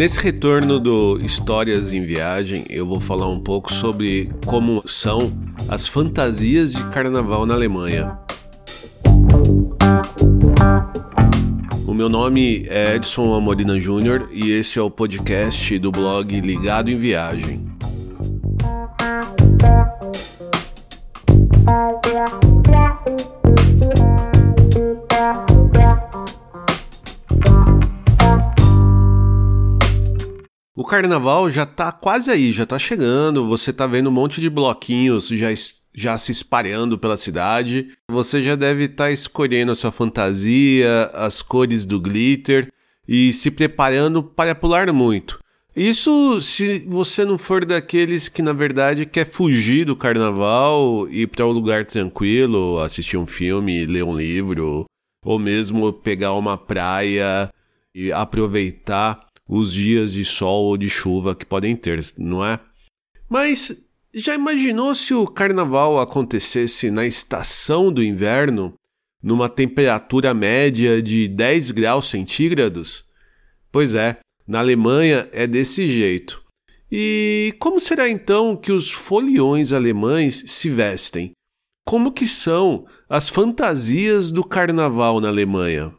Nesse retorno do Histórias em Viagem, eu vou falar um pouco sobre como são as fantasias de carnaval na Alemanha. O meu nome é Edson Amorina Júnior e esse é o podcast do blog Ligado em Viagem. Carnaval já tá quase aí, já tá chegando. Você tá vendo um monte de bloquinhos já, já se espalhando pela cidade. Você já deve estar tá escolhendo a sua fantasia, as cores do glitter e se preparando para pular muito. Isso se você não for daqueles que na verdade quer fugir do carnaval, ir para um lugar tranquilo, assistir um filme, ler um livro, ou mesmo pegar uma praia e aproveitar os dias de sol ou de chuva que podem ter, não é? Mas já imaginou se o carnaval acontecesse na estação do inverno, numa temperatura média de 10 graus centígrados? Pois é, na Alemanha é desse jeito. E como será então que os foliões alemães se vestem? Como que são as fantasias do carnaval na Alemanha?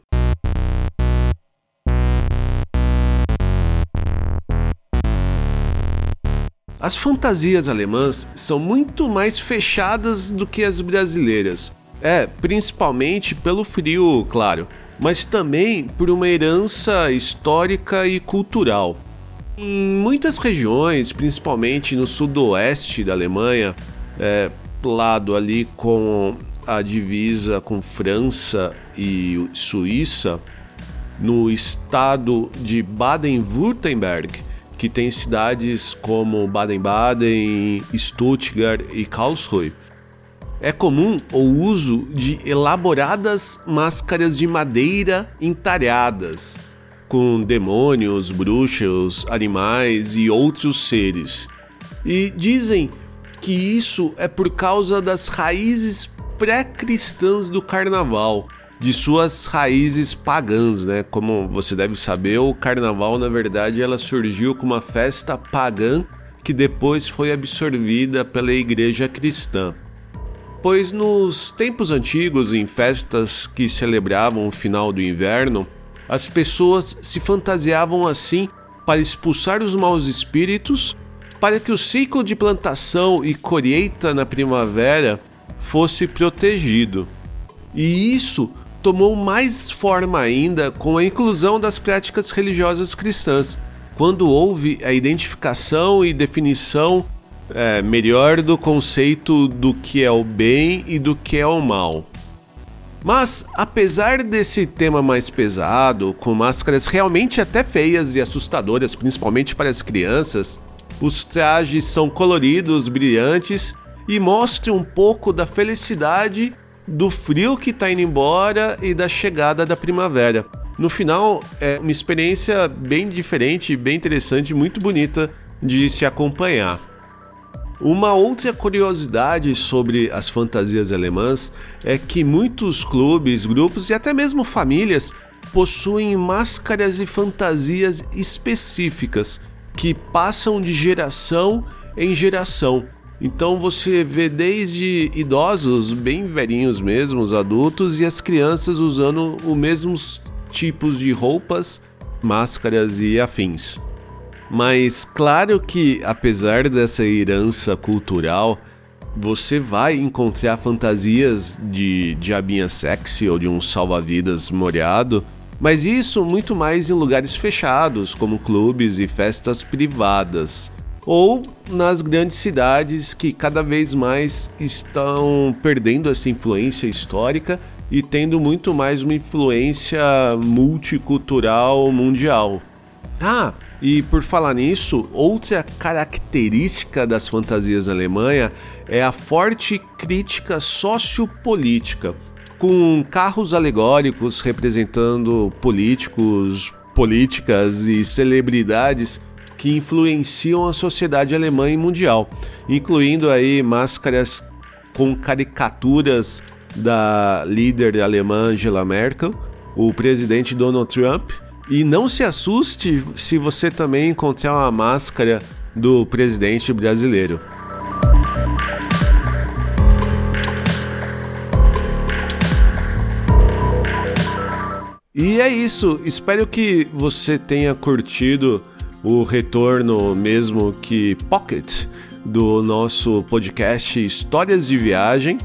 As fantasias alemãs são muito mais fechadas do que as brasileiras. É, principalmente pelo frio, claro, mas também por uma herança histórica e cultural. Em muitas regiões, principalmente no sudoeste da Alemanha, é, lado ali com a divisa com França e Suíça, no estado de Baden-Württemberg, que tem cidades como Baden-Baden, Stuttgart e Karlsruhe. É comum o uso de elaboradas máscaras de madeira entalhadas, com demônios, bruxas, animais e outros seres. E dizem que isso é por causa das raízes pré-cristãs do carnaval, de suas raízes pagãs, né? Como você deve saber, o carnaval, na verdade, ela surgiu como uma festa pagã que depois foi absorvida pela igreja cristã. Pois nos tempos antigos, em festas que celebravam o final do inverno, as pessoas se fantasiavam assim para expulsar os maus espíritos, para que o ciclo de plantação e colheita na primavera fosse protegido. E isso tomou mais forma ainda com a inclusão das práticas religiosas cristãs, quando houve a identificação e definição é, melhor do conceito do que é o bem e do que é o mal. Mas, apesar desse tema mais pesado, com máscaras realmente até feias e assustadoras, principalmente para as crianças, os trajes são coloridos, brilhantes e mostram um pouco da felicidade do frio que está indo embora e da chegada da primavera. No final, é uma experiência bem diferente, bem interessante, muito bonita de se acompanhar. Uma outra curiosidade sobre as fantasias alemãs é que muitos clubes, grupos e até mesmo famílias possuem máscaras e fantasias específicas que passam de geração em geração. Então você vê desde idosos, bem velhinhos mesmo, os adultos, e as crianças usando os mesmos tipos de roupas, máscaras e afins. Mas claro que, apesar dessa herança cultural, você vai encontrar fantasias de diabinha sexy ou de um salva-vidas molhado, mas isso muito mais em lugares fechados, como clubes e festas privadas ou nas grandes cidades que cada vez mais estão perdendo essa influência histórica e tendo muito mais uma influência multicultural mundial. Ah, e por falar nisso, outra característica das fantasias na Alemanha é a forte crítica sociopolítica, com carros alegóricos representando políticos, políticas e celebridades que influenciam a sociedade alemã e mundial, incluindo aí máscaras com caricaturas da líder alemã Angela Merkel, o presidente Donald Trump E não se assuste se você também encontrar uma máscara do presidente brasileiro. E é isso. Espero que você tenha curtido o retorno mesmo que pocket do nosso podcast Histórias de Viagem.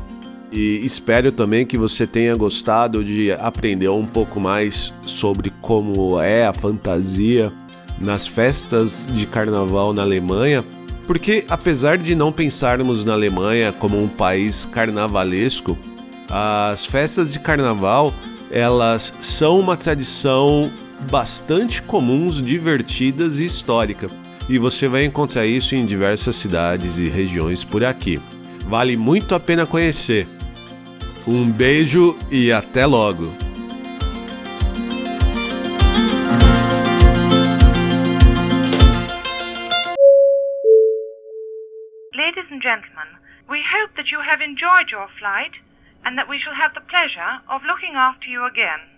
E espero também que você tenha gostado de aprender um pouco mais sobre como é a fantasia nas festas de carnaval na Alemanha, porque apesar de não pensarmos na Alemanha como um país carnavalesco, as festas de carnaval elas são uma tradição bastante comuns, divertidas e histórica. E você vai encontrar isso em diversas cidades e regiões por aqui. Vale muito a pena conhecer. Um beijo e até logo! Ladies and gentlemen, we hope that you have enjoyed your flight and that we shall have the pleasure of looking after you again.